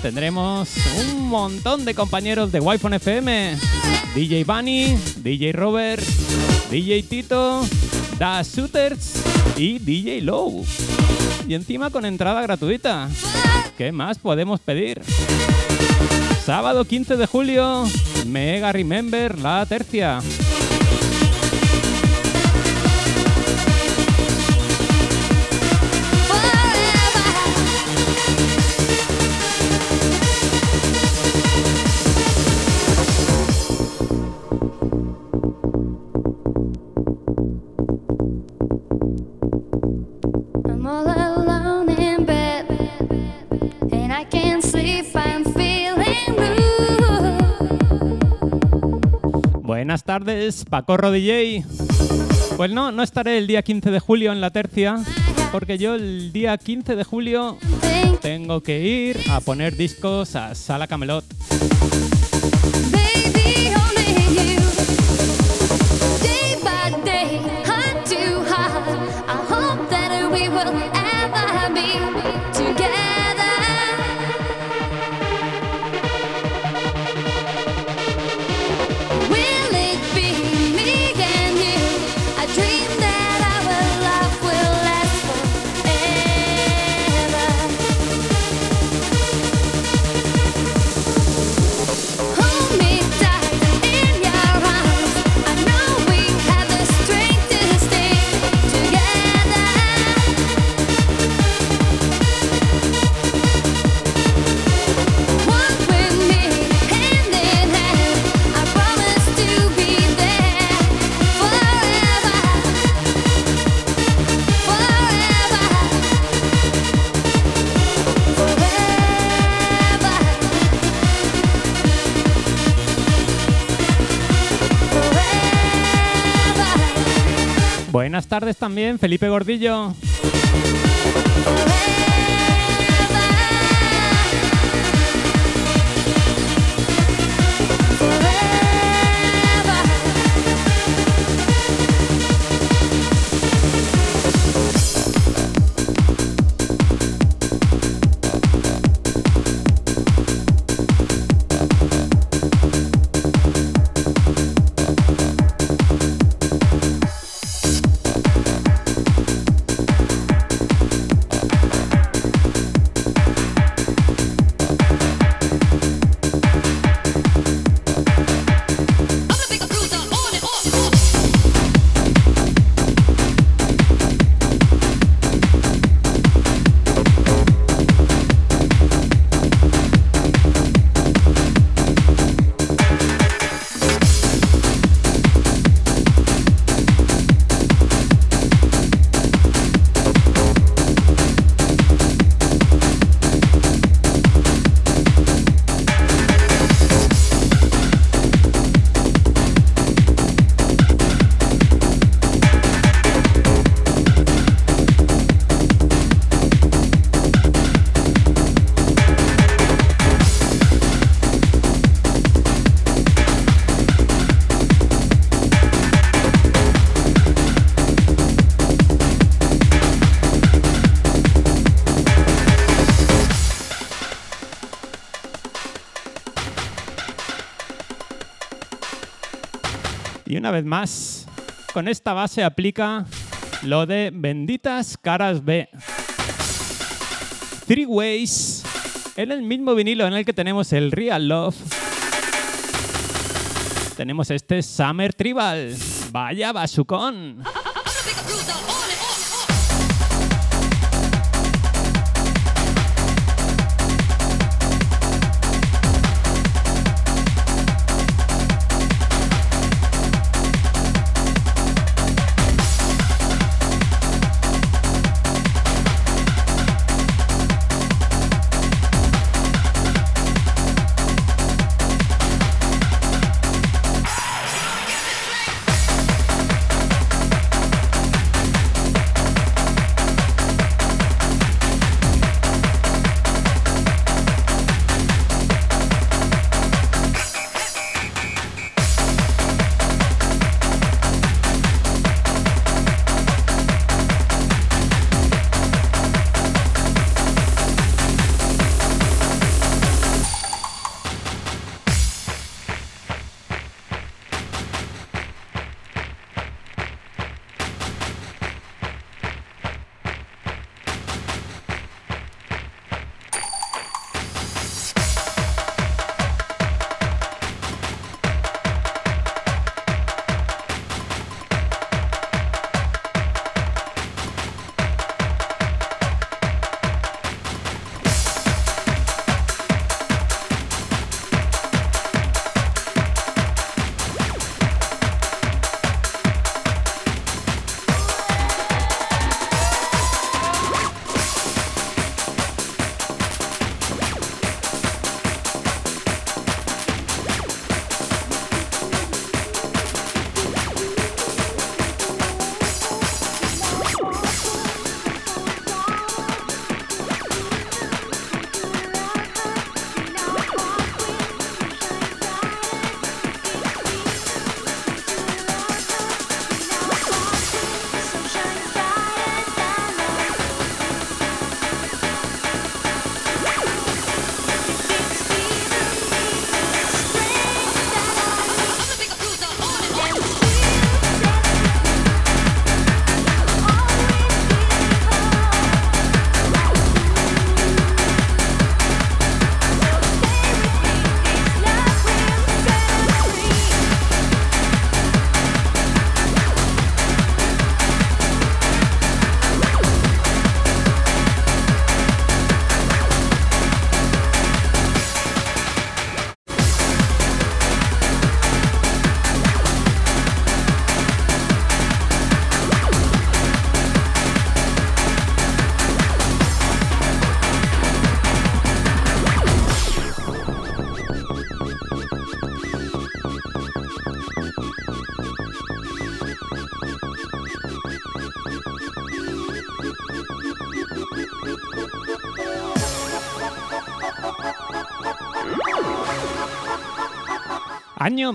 tendremos un montón de compañeros de wi FM. DJ Bunny, DJ Robert, DJ Tito, Da Shooters y DJ Low. Y encima con entrada gratuita. ¿Qué más podemos pedir? Sábado 15 de julio, Mega Remember la tercia. Buenas tardes, Pacorro DJ. Pues no, no estaré el día 15 de julio en la tercia, porque yo el día 15 de julio tengo que ir a poner discos a Sala Camelot. Buenas tardes también, Felipe Gordillo. Una vez más, con esta base aplica lo de benditas caras B. Three Ways, en el mismo vinilo en el que tenemos el Real Love. Tenemos este Summer Tribal. Vaya basucón.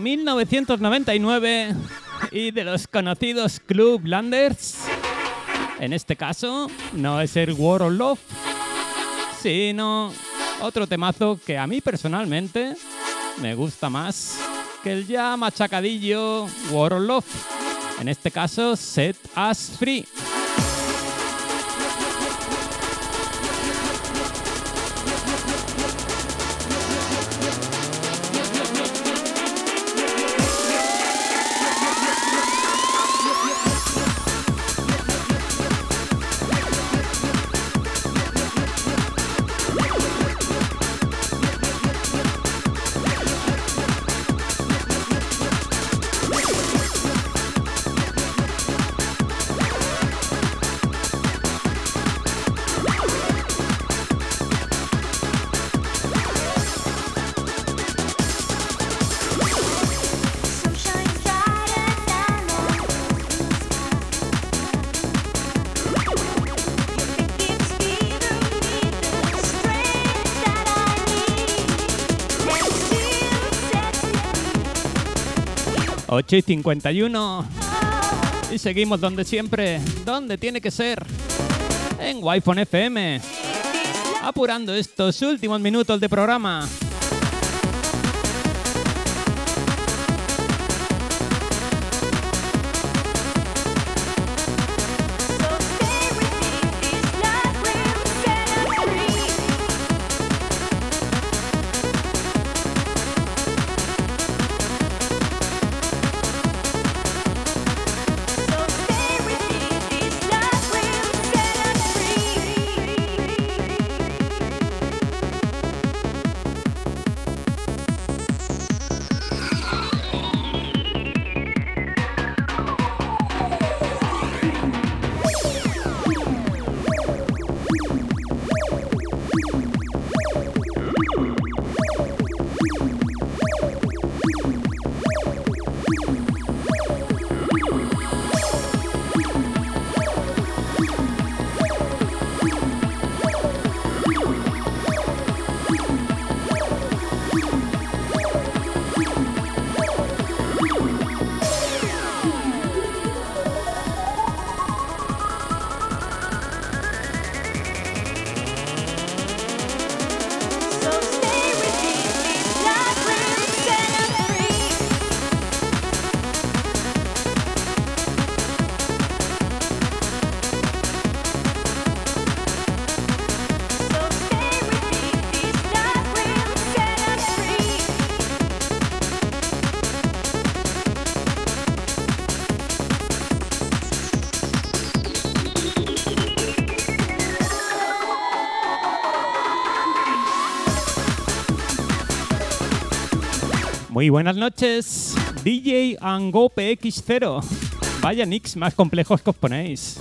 1999 y de los conocidos Club Landers. En este caso, no es el War of Love, sino otro temazo que a mí personalmente me gusta más que el ya machacadillo War of Love. En este caso, Set Us Free. Y 51. Y seguimos donde siempre, donde tiene que ser. En Wi-Fi FM. Apurando estos últimos minutos de programa. Muy buenas noches, DJ Ango PX0. Vaya nicks más complejos que os ponéis.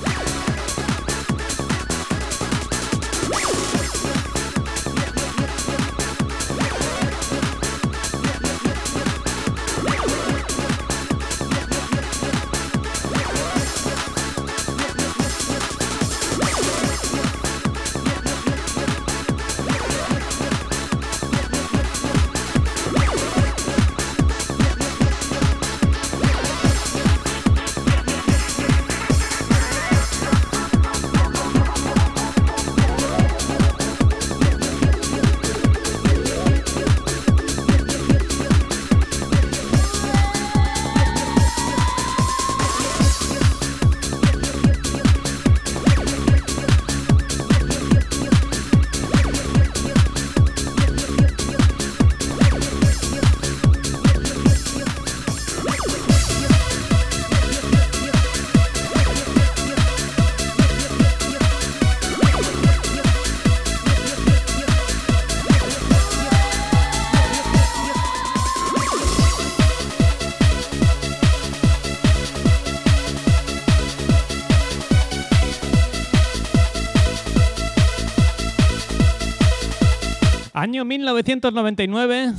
Año 1999.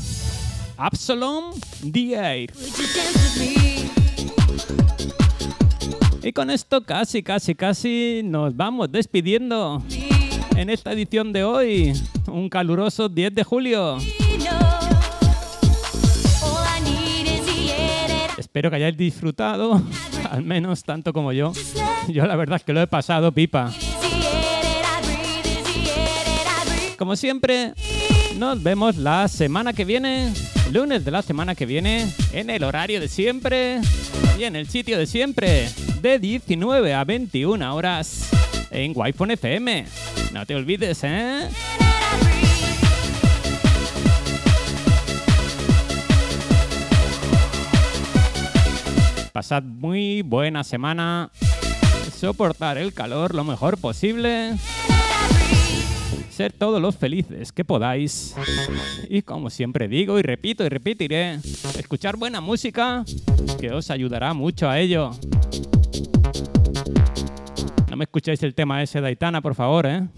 Absalom The Air. Y con esto casi, casi, casi nos vamos despidiendo en esta edición de hoy. Un caluroso 10 de julio. Espero que hayáis disfrutado, <laughs> al menos tanto como yo. Yo la verdad es que lo he pasado pipa. Como siempre, nos vemos la semana que viene, lunes de la semana que viene, en el horario de siempre y en el sitio de siempre, de 19 a 21 horas en Wi-Fi FM. No te olvides, ¿eh? Pasad muy buena semana. Soportar el calor lo mejor posible. Ser todos los felices que podáis. Y como siempre digo y repito y repetiré, escuchar buena música que os ayudará mucho a ello. No me escuchéis el tema ese de Aitana, por favor, ¿eh?